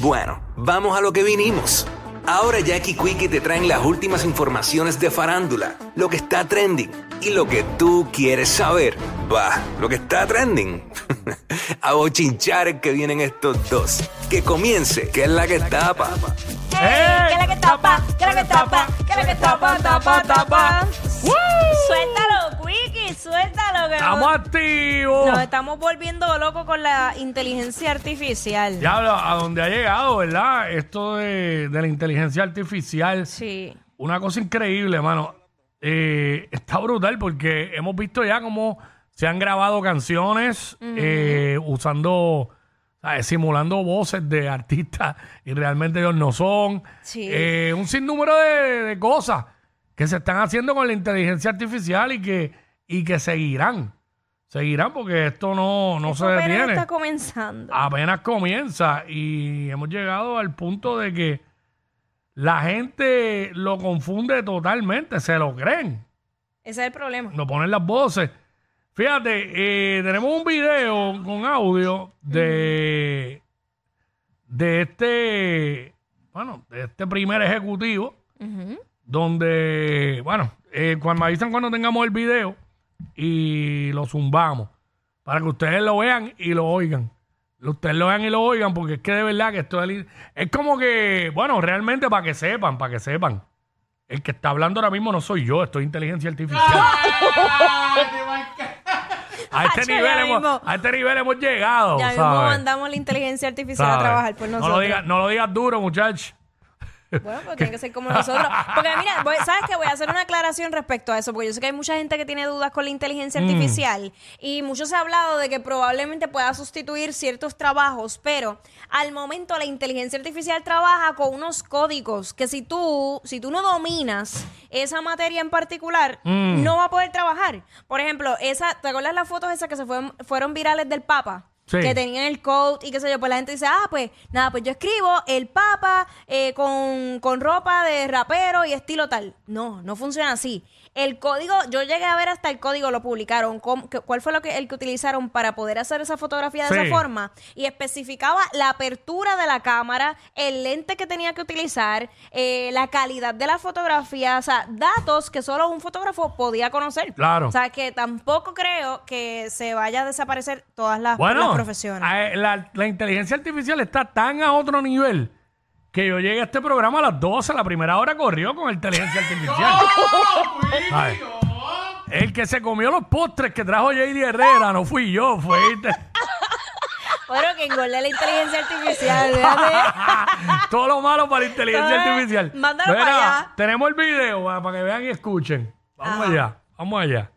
Bueno, vamos a lo que vinimos. Ahora Jackie Quickie te traen las últimas informaciones de farándula, lo que está trending y lo que tú quieres saber. Va, lo que está trending. a bochinchar que vienen estos dos. Que comience, que es la que tapa. ¡Eh! ¿Qué es la que tapa? ¿Qué es la que tapa? ¿Qué es la que tapa? Tapa, tapa. Suéltalo, Quickie, suéltalo. Que Estamos nos, activos. nos estamos volviendo locos con la inteligencia artificial. Ya a donde ha llegado, ¿verdad? Esto de, de la inteligencia artificial. Sí. Una cosa increíble, mano. Eh, está brutal porque hemos visto ya cómo se han grabado canciones eh, usando, ¿sabes? simulando voces de artistas y realmente ellos no son. Sí. Eh, un sinnúmero de, de cosas que se están haciendo con la inteligencia artificial y que, y que seguirán. Seguirán porque esto no, no se Eso apenas detiene está comenzando. apenas comienza y hemos llegado al punto de que la gente lo confunde totalmente, se lo creen, Ese es el problema. no ponen las voces. Fíjate, eh, tenemos un video con audio de, de este, bueno, de este primer ejecutivo, donde, bueno, eh, cuando me avisan cuando tengamos el video y lo zumbamos para que ustedes lo vean y lo oigan. Ustedes lo vean y lo oigan porque es que de verdad que esto es, es como que, bueno, realmente para que sepan, para que sepan. El que está hablando ahora mismo no soy yo, esto es inteligencia artificial. a, este nivel hemos, mismo. a este nivel hemos llegado. Ya mismo ¿sabes? mandamos la inteligencia artificial a trabajar por no, nosotros. lo digas, no lo digas duro, muchachos. Bueno, pues tiene que ser como nosotros. Porque mira, voy- ¿sabes qué? Voy a hacer una aclaración respecto a eso, porque yo sé que hay mucha gente que tiene dudas con la inteligencia Mm. artificial y mucho se ha hablado de que probablemente pueda sustituir ciertos trabajos, pero al momento la inteligencia artificial trabaja con unos códigos que si tú, si tú no dominas esa materia en particular, Mm. no va a poder trabajar. Por ejemplo, esa, ¿te acuerdas las fotos esas que se fueron, fueron virales del Papa? Que tenían el code y qué sé yo, pues la gente dice, ah, pues nada, pues yo escribo el papa eh, con, con ropa de rapero y estilo tal. No, no funciona así. El código, yo llegué a ver hasta el código, lo publicaron. ¿Cuál fue lo que, el que utilizaron para poder hacer esa fotografía de Sí. esa forma? Y especificaba la apertura de la cámara, el lente que tenía que utilizar, eh, la calidad de la fotografía, o sea, datos que solo un fotógrafo podía conocer. Claro. O sea, que tampoco creo que se vaya a desaparecer todas las, profesiones. la, la inteligencia artificial está tan a otro nivel que yo llegué a este programa a las 12, la primera hora corrió con inteligencia artificial. Ay. El que se comió los postres que trajo JD Herrera no fui yo, fue este. Bueno, que engorde la inteligencia artificial, fíjate. Todo lo malo para la inteligencia Ah, artificial. mándalo para allá. Tenemos el video para, para que vean y escuchen. Vamos Ajá. allá, vamos allá.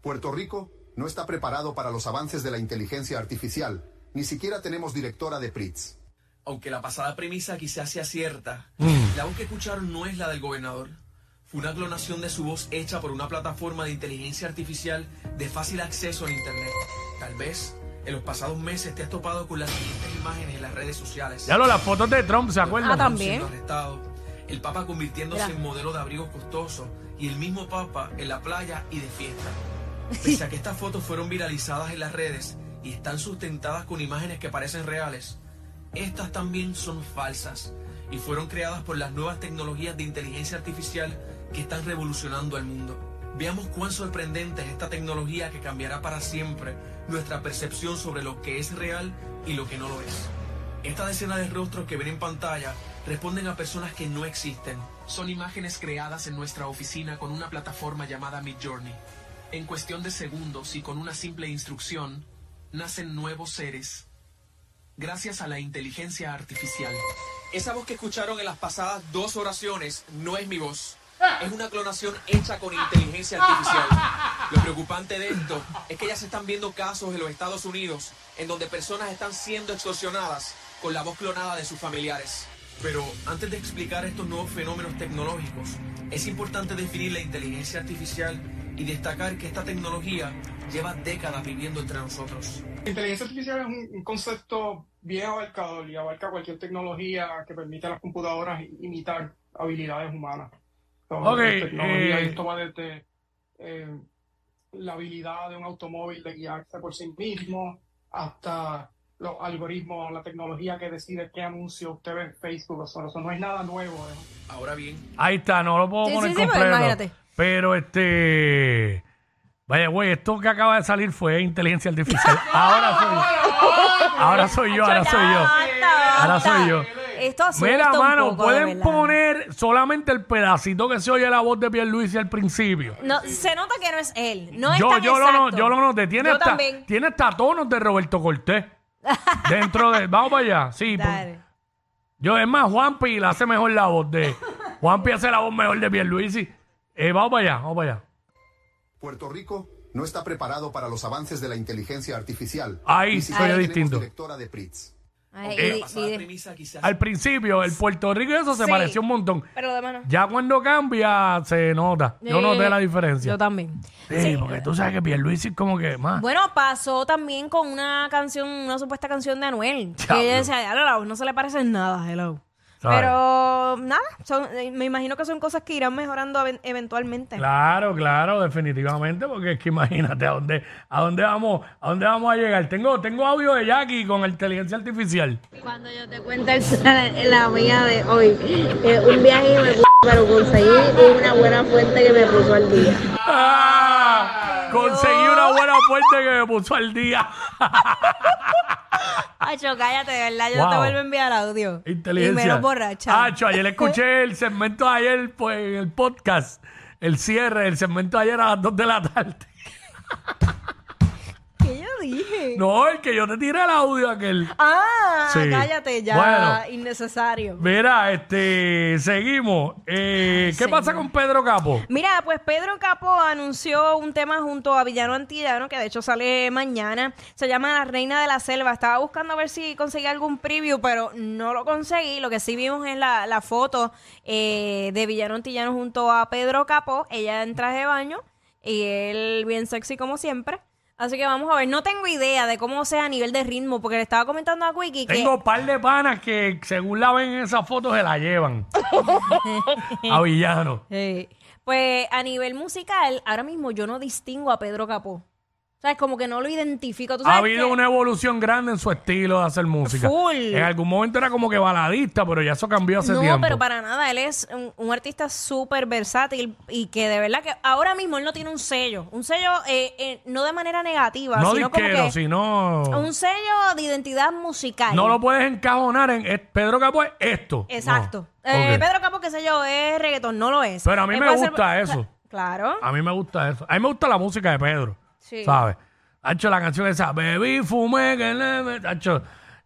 Puerto Rico no está preparado para los avances de la inteligencia artificial. Ni siquiera tenemos directora de PRITS. Aunque la pasada premisa quizás sea cierta, Mm. la voz que escucharon no es la del gobernador. Fue una clonación de su voz hecha por una plataforma de inteligencia artificial de fácil acceso en Internet. Tal vez en los pasados meses te has topado con las siguientes imágenes en las redes sociales. Ya lo, las fotos de Trump, ¿se acuerdan? Ah, también. Arrestado, el Papa convirtiéndose Mira. en modelo de abrigos costosos y el mismo Papa en la playa y de fiesta. Pese a que estas fotos fueron viralizadas en las redes y están sustentadas con imágenes que parecen reales, estas también son falsas y fueron creadas por las nuevas tecnologías de inteligencia artificial que están revolucionando al mundo. Veamos cuán sorprendente es esta tecnología que cambiará para siempre nuestra percepción sobre lo que es real y lo que no lo es. Esta decena de rostros que ven en pantalla responden a personas que no existen. Son imágenes creadas en nuestra oficina con una plataforma llamada Midjourney. En cuestión de segundos y con una simple instrucción, nacen nuevos seres gracias a la inteligencia artificial. Esa voz que escucharon en las pasadas dos oraciones no es mi voz. Es una clonación hecha con inteligencia artificial. Lo preocupante de esto es que ya se están viendo casos en los Estados Unidos en donde personas están siendo extorsionadas con la voz clonada de sus familiares. Pero antes de explicar estos nuevos fenómenos tecnológicos, es importante definir la inteligencia artificial y destacar que esta tecnología lleva décadas viviendo entre nosotros. La inteligencia artificial es un, concepto bien abarcador y abarca cualquier tecnología que permita a las computadoras imitar habilidades humanas. Todo Ok, la tecnología eh, esto va desde eh, la habilidad de un automóvil de guiarse por sí mismo hasta los algoritmos, la tecnología que decide qué anuncio usted ve en Facebook. O sea, eso no es nada nuevo. ¿eh? Ahora bien, Ahí está, no lo puedo Sí, poner sí, sí, completo. imagínate. Pero este. Vaya, güey, esto que acaba de salir fue inteligencia artificial. Ahora soy Ahora soy yo, ahora soy yo. Ahora soy yo. Esto asusta Mira, un mano, poco, de pueden verdad. poner solamente el pedacito que se oye la voz de Pierluisi al principio. No, se nota que no es él. No es yo, tan yo, lo, no- exacto. yo lo noté. Tiene Yo hasta, también. tiene hasta tonos de Roberto Cortés. Dentro de. Vamos para allá. Sí, Dale. yo, es más, Juanpi la hace mejor la voz de. Juanpi hace la voz mejor de Pierluisi. Eh, vamos para allá, vamos para allá. Puerto Rico no está preparado para los avances de la inteligencia artificial. Ahí sí soy distinto. directora de PRITS. Ay, Eh, y- pasada y- premisa quizás. Al principio, el Puerto Rico y eso se Sí. pareció un montón. pero de mano. Ya cuando cambia, se nota. Yo Eh, noté la diferencia. Yo también. Sí, porque tú sabes que Pierluisi es como que más. Bueno, pasó también con una canción, una supuesta canción de Anuel. Que ella decía, "Ya, la voz no se le parece en nada, hello. Pero nada, son- eh, me imagino que son cosas que irán mejorando even- eventualmente. Claro, claro, definitivamente, porque es que imagínate a dónde, a dónde vamos, a dónde vamos a llegar. Tengo, tengo audio de Jackie con inteligencia artificial. Cuando yo te cuento el- la mía de hoy, eh, un viaje me pero conseguí una buena fuente que me puso al día. ¡Ah! Conseguí una buena fuente que me puso al día. Acho, cállate, de verdad, yo no te Wow. vuelvo a enviar audio. Inteligencia. Y menos borracha. Acho, ayer escuché el segmento de ayer, pues, en el podcast, el cierre, el segmento de ayer a las 2 de la tarde. No, el que yo te tiré el audio aquel. Ah, Sí. cállate ya, Bueno. innecesario. Mira, este, seguimos. Eh, ¿Qué pasa con Pedro Capo? Mira, pues Pedro Capo anunció un tema junto a Villano Antillano, que de hecho sale mañana. Se llama La Reina de la Selva. Estaba buscando a ver si conseguía algún preview, pero no lo conseguí. Lo que sí vimos es la, la foto eh, de Villano Antillano junto a Pedro Capo. Ella en traje de baño y él bien sexy como siempre. Así que vamos a ver. No tengo idea de cómo sea a nivel de ritmo, porque le estaba comentando a Quickie que... Tengo un par de panas que según la ven en esas fotos se la llevan. a villano. Sí. Pues a nivel musical, ahora mismo yo no distingo a Pedro Capó. ¿Sabes? Como que no lo identifico. ¿Tú Ha habido una evolución grande en su estilo de hacer música. Full. En algún momento era como que baladista, pero ya eso cambió hace No, tiempo. pero para nada. Él es un, un artista súper versátil y que de verdad que ahora mismo él no tiene un sello. Un sello eh, eh, no de manera negativa, no sino como disquero, que sino... un sello de identidad musical. No lo puedes encajonar en Pedro Capo es esto. Exacto. No. Eh. Pedro Capó, qué sé yo, es reggaetón, no lo es. Pero a mí Él me ser- gusta eso. Claro. A mí me gusta eso. A mí me gusta la música de Pedro. Sí. ¿Sabes? Ha hecho la canción esa, bebí, fumé, que le me-". Ha hecho-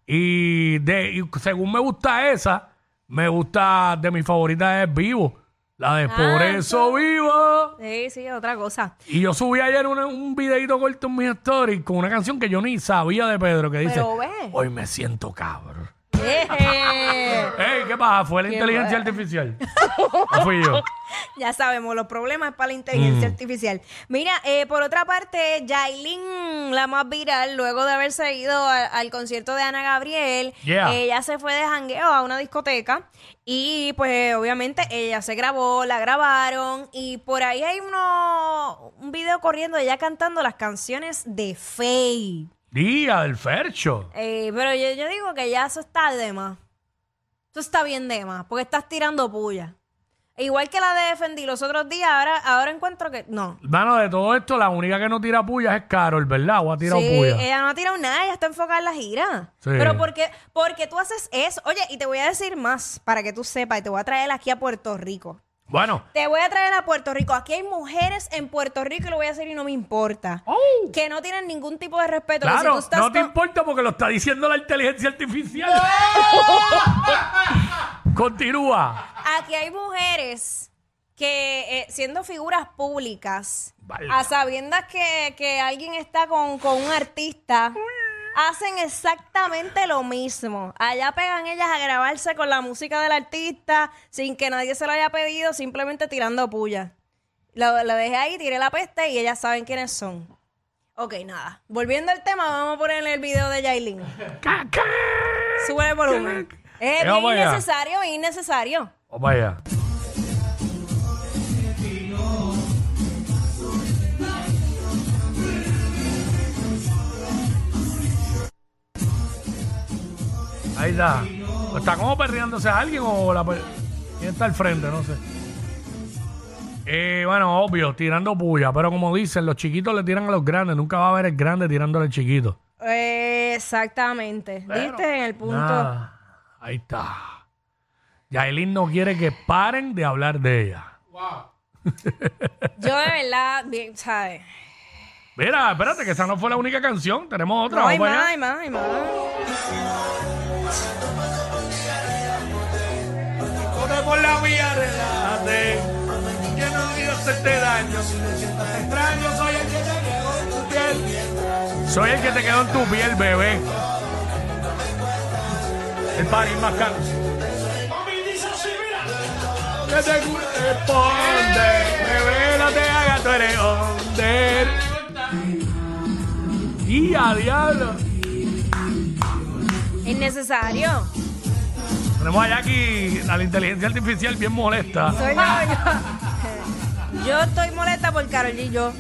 Y, de, y según me gusta esa, me gusta, de mis favoritas es Vivo. La de Por Ah, eso vivo. Sí, sí, otra cosa. Y yo subí ayer un, un videito corto en mis stories con una canción que yo ni sabía de Pedro que dice, Pero ve. hoy me siento cabrón. Ey, ¿qué pasa? ¿Fue la Qué inteligencia artificial? ¿O fui yo? Ya sabemos, los problemas para la inteligencia Mm. artificial. Mira, eh, por otra parte, Yailin, la más viral, luego de haberse ido a- al concierto de Ana Gabriel, Yeah. ella se fue de jangueo a una discoteca y pues obviamente ella se grabó, la grabaron y por ahí hay uno, un video corriendo de ella cantando las canciones de Faye. Día del Fercho. Eh, pero yo, yo digo que ya eso está de más. Eso está bien de más, porque estás tirando puya. E Igual que la de Defendí los otros días, ahora, ahora encuentro que. No. Mano, de todo esto, la única que no tira pullas es Carol, ¿verdad? ¿O ha tirado Sí, puya? ella no ha tirado nada, ella está enfocada en la gira. Sí. Pero porque, porque tú haces eso. Oye, y te voy a decir más para que tú sepas, y te voy a traer aquí a Puerto Rico. Bueno, Te voy a traer a Puerto Rico. Aquí hay mujeres en Puerto Rico y lo voy a hacer y no me importa. Que no tienen ningún tipo de respeto. que si Oh. claro, tú estás no te con- importa porque lo está diciendo la inteligencia artificial. Continúa. Aquí hay mujeres que, eh, siendo figuras públicas, a sabiendas que, que alguien está con, con un artista, hacen exactamente lo mismo. Allá pegan ellas a grabarse con la música del artista sin que nadie se lo haya pedido, simplemente tirando puya. Lo, lo dejé ahí, tiré la peste y ellas saben quiénes son. Ok, nada. Volviendo al tema, vamos a poner el video de Yailin. Sube el volumen. Es bien allá. innecesario, bien innecesario. Vamos allá. Ahí está. ¿Está como perreándose a alguien o la per- quién está al frente? No sé. Eh, bueno, obvio, tirando puya, pero como dicen, los chiquitos le tiran a los grandes, nunca va a haber el grande tirándole al chiquito. Exactamente. Diste en el punto. Ahí está. Yailin no quiere que paren de hablar de ella. Yo de verdad, bien, ¿sabes? Mira, espérate, que esa no fue la única canción. Tenemos otra. No, hay más, hay más, hay más. Corre por la vía, relájate. Que no daño. Si te sientas extraño, soy el que te quedó en tu piel. Soy el que te quedó en tu piel, bebé. El party más caro. Que te corresponde. Bebé, no te hagas, tú eres under. Y a diablo. Innecesario. Tenemos a Jackie, a la inteligencia artificial bien molesta. Soy yo, yo. Yo estoy molesta por Carol G. Yo.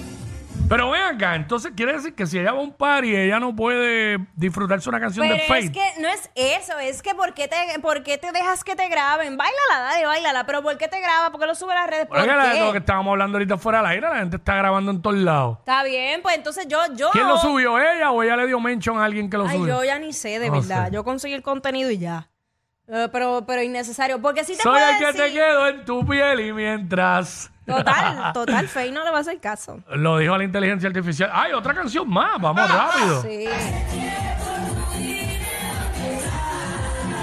Pero ven acá, entonces quiere decir que si ella va a un party, ella no puede disfrutarse una canción Pero de es Fate. que no es eso, es que ¿por qué, te, ¿por qué te dejas que te graben? Bailala, dale, bailala, pero ¿por qué te graba? ¿Por qué lo sube a las redes? ¿Por Porque la- qué? lo que estábamos hablando ahorita fuera del aire, la gente está grabando en todos lados. Está bien, pues entonces yo, yo. ¿Quién lo subió? ¿Ella o ella le dio mention a alguien que lo Ay, subió? yo ya ni sé, de No verdad. sé. Yo conseguí el contenido y ya. Eh, pero, pero innecesario. Porque si te Soy puedo el que te decir- quedo en tu piel y mientras... Total, total, Fey no le va a hacer caso. Lo dijo la inteligencia artificial. ¡Ay, otra canción más! ¡Vamos rápido! Sí.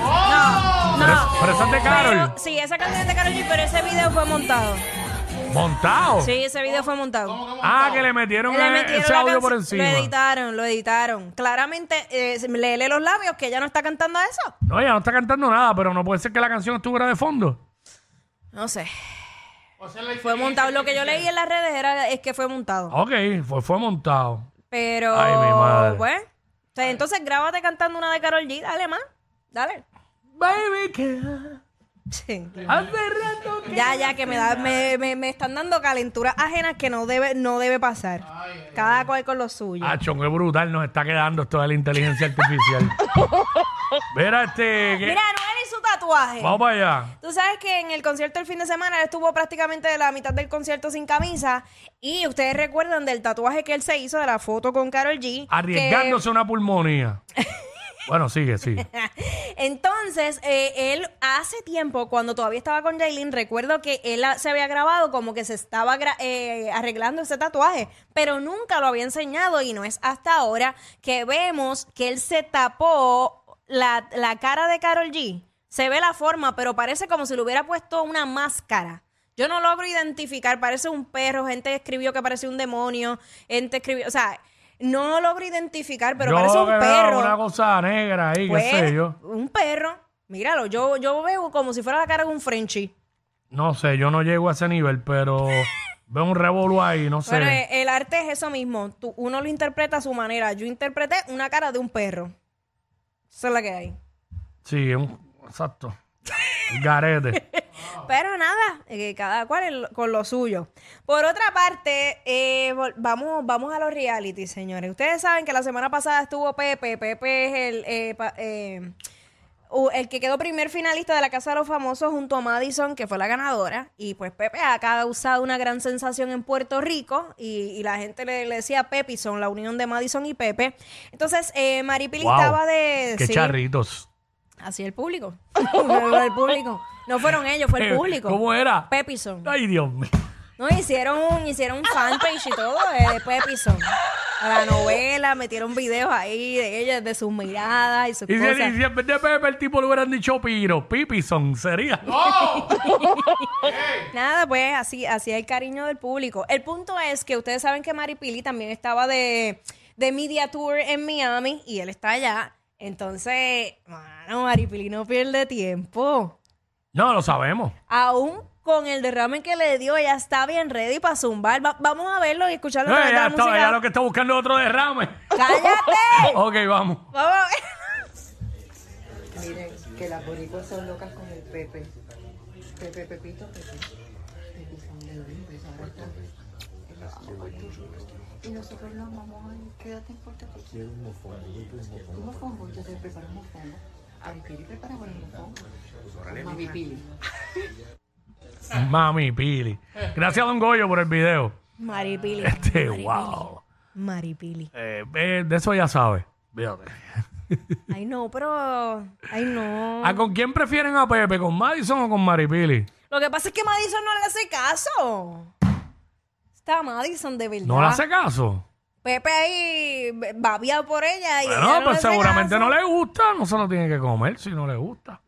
No, Pero, es- no. pero esa es de Carol. Pero- sí, esa canción es de Karol G, pero ese video fue montado. ¿Montado? Sí, ese video fue montado. Ah, que le metieron, Le eh, metieron ese la audio canción- por encima. Lo editaron, lo editaron. Claramente, eh, le lee los labios que ella no está cantando eso. No, ella no está cantando nada, pero no puede ser que la canción estuviera de fondo. No sé. Fue montado. Lo que yo leí en las redes era es que fue montado. Ok, fue, fue montado. Pero, Ay, mi madre. pues, o sea, entonces grábate cantando una de Carol G. Dale más. Dale. Baby, que Sí. hace rato que... Ya, ya, que me, da, me, me, me están dando calenturas ajenas que no debe, no debe pasar. Cada cual con lo suyo. Ah, chongo, es brutal, nos está quedando esto de la inteligencia artificial. Mira, este... que- Mira, y su tatuaje. Vamos para allá. Tú sabes que en el concierto el fin de semana él estuvo prácticamente de la mitad del concierto sin camisa. Y ustedes recuerdan del tatuaje que él se hizo de la foto con Carol G. Arriesgándose una pulmonía. bueno, sigue, sigue. entonces, eh, él hace tiempo, cuando todavía estaba con Jailin, recuerdo que él se había grabado como que se estaba eh, arreglando ese tatuaje. Pero nunca lo había enseñado y no es hasta ahora que vemos que él se tapó la, la cara de Carol G. Se ve la forma, pero parece como si le hubiera puesto una máscara. Yo no logro identificar, parece un perro, gente escribió que parece un demonio, gente escribió, o sea, no logro identificar, pero yo parece un perro. una cosa negra ahí, Pues, qué sé yo. un perro. Míralo, yo, yo veo como si fuera la cara de un Frenchie. No sé, yo no llego a ese nivel, pero veo un revolú ahí, no sé. Pero eh, el arte es eso mismo. Tú- uno lo interpreta a su manera. Yo interpreté una cara de un perro. Esa es la que hay. Sí, un... exacto. Garete. Pero nada, eh, cada cual el- con lo suyo. Por otra parte, eh, vol- vamos, vamos a los reality, señores. Ustedes saben que la semana pasada estuvo Pepe. Pepe es el, eh, pa- eh, u- el que quedó primer finalista de la Casa de los Famosos junto a Madison, que fue la ganadora. Y pues Pepe ha causado una gran sensación en Puerto Rico y, y la gente le, le decía Pepison, la unión de Madison y Pepe. Entonces, eh, Maripili Wow, estaba de... Qué sí, charritos. Así el público. El público. No fueron ellos, fue el público. ¿Cómo era? Pepison. Ay, Dios mío. No, hicieron un, hicieron un fanpage y todo de Pepison. A la novela, metieron videos ahí de ellos, de sus miradas y sus Y si, cosas. y si en vez de Pepe el tipo le hubieran dicho Piro, Pipison, sería. Nada, pues así, así el cariño del público. El punto es que ustedes saben que Maripili también estaba de, de Media Tour en Miami y él está allá. Entonces, mano, Maripili no pierde tiempo. No, lo sabemos. Aún con el derrame que le dio, ella está bien ready para zumbar. Va- vamos a verlo y escucharlo No, a través de ella, la está- música. ella lo que está buscando es otro derrame. ¡Cállate! ok, vamos. Vamos a ver. Miren, que las boricuas son locas con el Pepe. Pepe, Pepito, Pepe. De ahora Y nosotros nos vamos a ir, quédate en Puerto Rico. Quiero un mofongo, un mofongo. Yo te preparo un mofongo. A mi Pili prepara con el mofón. Mami Pili. Mami Pili. Gracias, Don Goyo, por el video. Maripili. Este, Maripili. wow. Maripili. Eh, eh, de eso ya sabes. Fíjate. Ay, no, pero. Ay, no. ¿A con quién prefieren a Pepe? ¿Con Madison o con Maripili? Lo que pasa es que Madison no le hace caso. Está Madison, de verdad. ¿No le hace caso? Pepe ahí babia por ella y ella Bueno, no pues le hace seguramente caso. no le gusta. No se lo tiene que comer si no le gusta.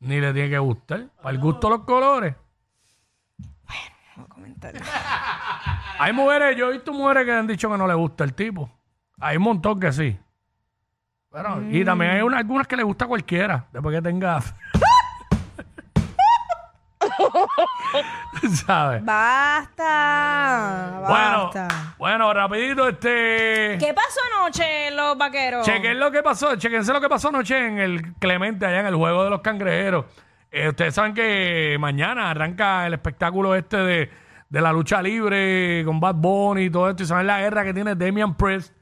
Ni le tiene que gustar. Para el gusto de los colores. Vamos a comentar. Hay mujeres, yo he visto mujeres que han dicho que no le gusta el tipo. Hay un montón que sí. Pero, Y también hay una- algunas que le gusta a cualquiera, después que tenga. ¿Sabes? Basta. Bueno, Basta. bueno, rapidito, este. ¿Qué pasó anoche en los vaqueros? Chequen lo que pasó, chequense lo que pasó anoche en el Clemente, allá en el juego de los cangrejeros. Eh, ustedes saben que mañana arranca el espectáculo este de, de la lucha libre con Bad Bunny y todo esto. Y saben la guerra que tiene Damian Priest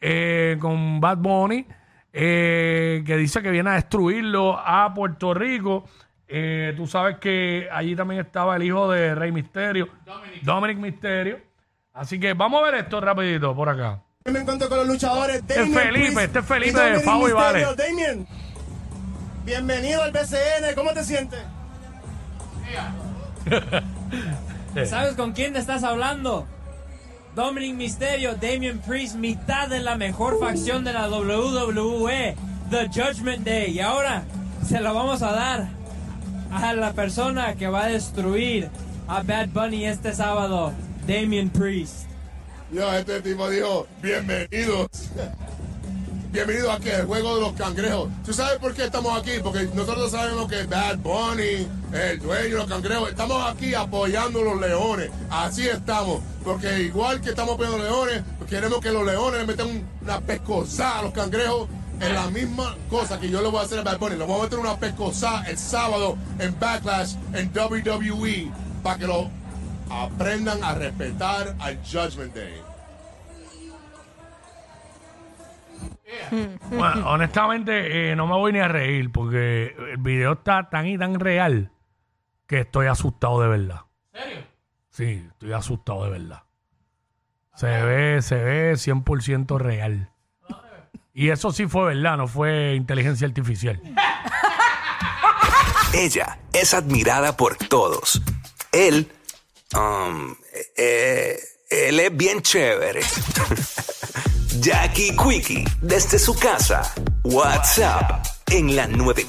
eh, con Bad Bunny, eh, que dice que viene a destruirlo a Puerto Rico. Eh, tú sabes que allí también estaba el hijo de Rey Misterio, Dominic, Misterio. Así que vamos a ver esto rapidito por acá. Me encuentro con los luchadores Este Damien es Felipe, este es Felipe y de Dominic Favo y. Vale. Damien, bienvenido al BCN, ¿cómo te sientes? ¿Sabes con quién estás hablando? Dominic Mysterio, Damian Priest, mitad de la mejor facción de la WWE, The Judgment Day. Y ahora se lo vamos a dar a la persona que va a destruir a Bad Bunny este sábado, Damian Priest. Yo, este tipo dijo, bienvenidos. Bienvenido aquí al juego de los cangrejos. ¿Tú sabes por qué estamos aquí? Porque nosotros sabemos que Bad Bunny, el dueño de los cangrejos, estamos aquí apoyando a los leones. Así estamos. Porque igual que estamos apoyando a los leones, queremos que los leones le metan una pescosada a los cangrejos. Es la misma cosa que yo le voy a hacer a Bad Bunny. Le voy a meter una pescosada el sábado en Backlash en WWE para que lo aprendan a respetar al Judgment Day. Bueno, honestamente, eh, no me voy ni a reír porque el video está tan y tan real que estoy asustado de verdad. ¿En serio? Sí, estoy asustado de verdad. Se ve, se ve 100% real. Y eso sí fue verdad, no fue inteligencia artificial. Ella es admirada por todos. Él, um, eh, él es bien chévere. Jackie Quickie, desde su casa. WhatsApp en la 94.